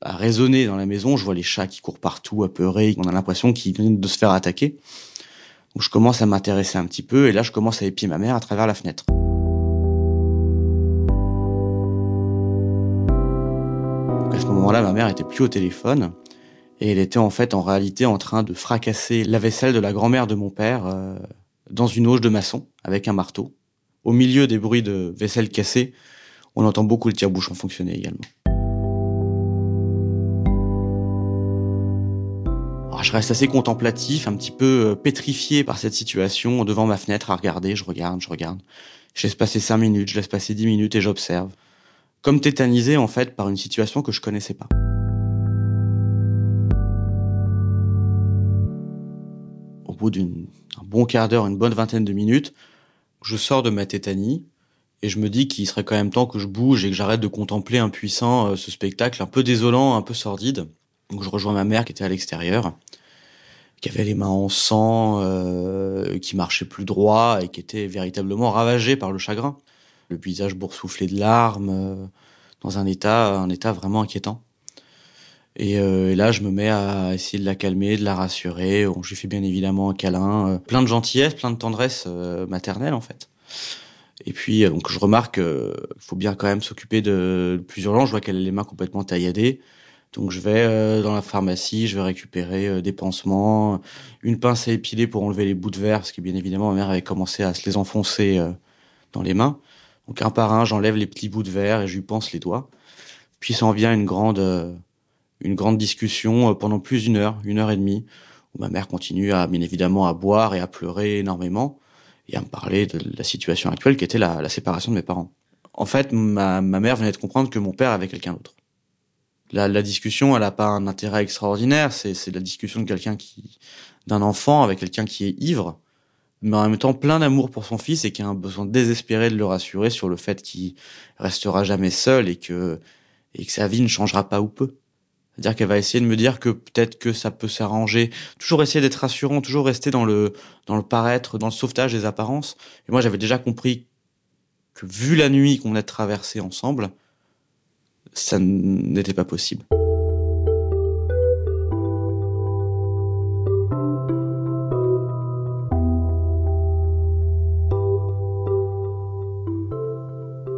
à résonner dans la maison. Je vois les chats qui courent partout, apeurés. On a l'impression qu'ils viennent de se faire attaquer. Donc je commence à m'intéresser un petit peu et là je commence à épier ma mère à travers la fenêtre. À ce moment-là, ma mère était plus au téléphone et elle était en fait en réalité en train de fracasser la vaisselle de la grand-mère de mon père euh, dans une auge de maçon avec un marteau. Au milieu des bruits de vaisselle cassée, on entend beaucoup le tire-bouchon fonctionner également. Je reste assez contemplatif, un petit peu euh, pétrifié par cette situation, devant ma fenêtre à regarder, je regarde, je regarde. Je laisse passer cinq minutes, je laisse passer dix minutes et j'observe. Comme tétanisé en fait par une situation que je connaissais pas. Au bout d'un bon quart d'heure, une bonne vingtaine de minutes, je sors de ma tétanie et je me dis qu'il serait quand même temps que je bouge et que j'arrête de contempler impuissant euh, ce spectacle un peu désolant, un peu sordide. Donc je rejoins ma mère qui était à l'extérieur, qui avait les mains en sang, euh, qui marchait plus droit et qui était véritablement ravagée par le chagrin. Le visage boursouflé de larmes, euh, dans un état, un état vraiment inquiétant. Et, euh, et, là, je me mets à essayer de la calmer, de la rassurer. On, je lui fais bien évidemment un câlin, euh, plein de gentillesse, plein de tendresse euh, maternelle en fait. Et puis, euh, donc, je remarque qu'il faut bien quand même s'occuper de, de plus urgent. Je vois qu'elle a les mains complètement tailladées. Donc je vais euh, dans la pharmacie, je vais récupérer euh, des pansements, une pince à épiler pour enlever les bouts de verre, parce que bien évidemment ma mère avait commencé à se les enfoncer euh, dans les mains. Donc un par un, j'enlève les petits bouts de verre et je lui pense les doigts. Puis s'en vient une grande, une grande discussion pendant plus d'une heure, une heure et demie, où ma mère continue à bien évidemment à boire et à pleurer énormément et à me parler de la situation actuelle qui était la, la séparation de mes parents. En fait, ma, ma mère venait de comprendre que mon père avait quelqu'un d'autre la, la, discussion, elle n'a pas un intérêt extraordinaire. C'est la discussion de quelqu'un qui, d'un enfant avec quelqu'un qui est ivre, mais en même temps plein d'amour pour son fils et qui a un besoin désespéré de le rassurer sur le fait qu'il restera jamais seul et que et que sa vie ne changera pas ou peu. C'est-à-dire qu'elle va essayer de me dire que peut-être que ça peut s'arranger. Toujours essayer d'être rassurant, toujours rester dans le dans le paraître, dans le sauvetage des apparences. Et moi, j'avais déjà compris que vu la nuit qu'on a traversée ensemble, ça n'était pas possible.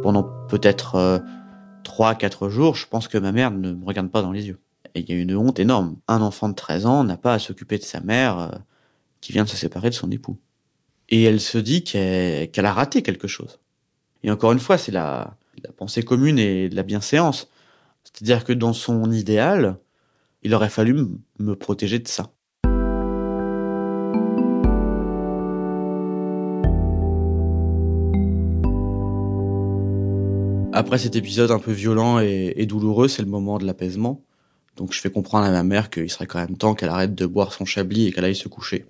Pendant peut-être euh, trois, quatre jours, je pense que ma mère ne me regarde pas dans les yeux. Et il y a une honte énorme. Un enfant de 13 ans n'a pas à s'occuper de sa mère euh, qui vient de se séparer de son époux. Et elle se dit qu'elle qu a raté quelque chose. Et encore une fois, c'est la, la pensée commune et de la bienséance. C'est-à-dire que dans son idéal, il aurait fallu me protéger de ça. Après cet épisode un peu violent et, et douloureux, c'est le moment de l'apaisement. Donc je fais comprendre à ma mère qu'il serait quand même temps qu'elle arrête de boire son chablis et qu'elle aille se coucher.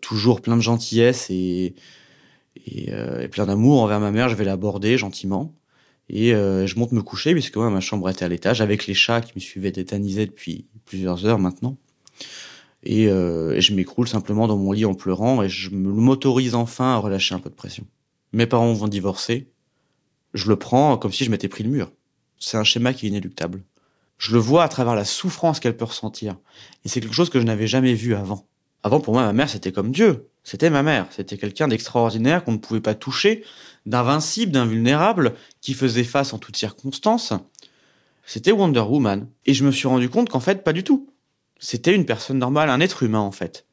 Toujours plein de gentillesse et, et, euh, et plein d'amour envers ma mère, je vais l'aborder gentiment. Et euh, je monte me coucher puisque moi, ma chambre était à l'étage avec les chats qui me suivaient tétanisés depuis plusieurs heures maintenant. Et, euh, et je m'écroule simplement dans mon lit en pleurant et je m'autorise enfin à relâcher un peu de pression. Mes parents vont divorcer. Je le prends comme si je m'étais pris le mur. C'est un schéma qui est inéluctable. Je le vois à travers la souffrance qu'elle peut ressentir. Et c'est quelque chose que je n'avais jamais vu avant. Avant, pour moi, ma mère, c'était comme Dieu. C'était ma mère. C'était quelqu'un d'extraordinaire qu'on ne pouvait pas toucher, d'invincible, d'invulnérable, qui faisait face en toutes circonstances. C'était Wonder Woman. Et je me suis rendu compte qu'en fait, pas du tout. C'était une personne normale, un être humain, en fait.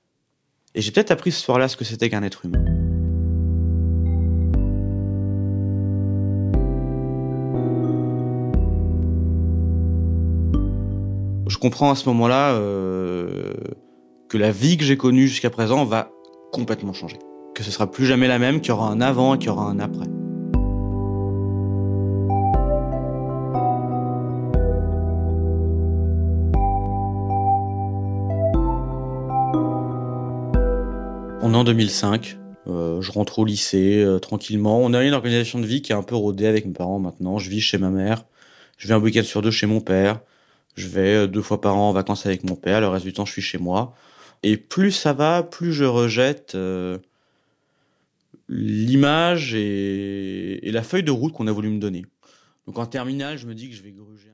Et j'ai peut-être appris ce soir-là ce que c'était qu'un être humain. Je comprends à ce moment-là euh, que la vie que j'ai connue jusqu'à présent va complètement changer. Que ce sera plus jamais la même, qu'il y aura un avant et qu'il y aura un après. On est en 2005, euh, je rentre au lycée euh, tranquillement. On a une organisation de vie qui est un peu rodée avec mes parents maintenant. Je vis chez ma mère, je vais un week-end sur deux chez mon père, je vais euh, deux fois par an en vacances avec mon père, le reste du temps je suis chez moi. Et plus ça va, plus je rejette euh, l'image et, la feuille de route qu'on a voulu me donner. Donc en terminale, je me dis que je vais gruger.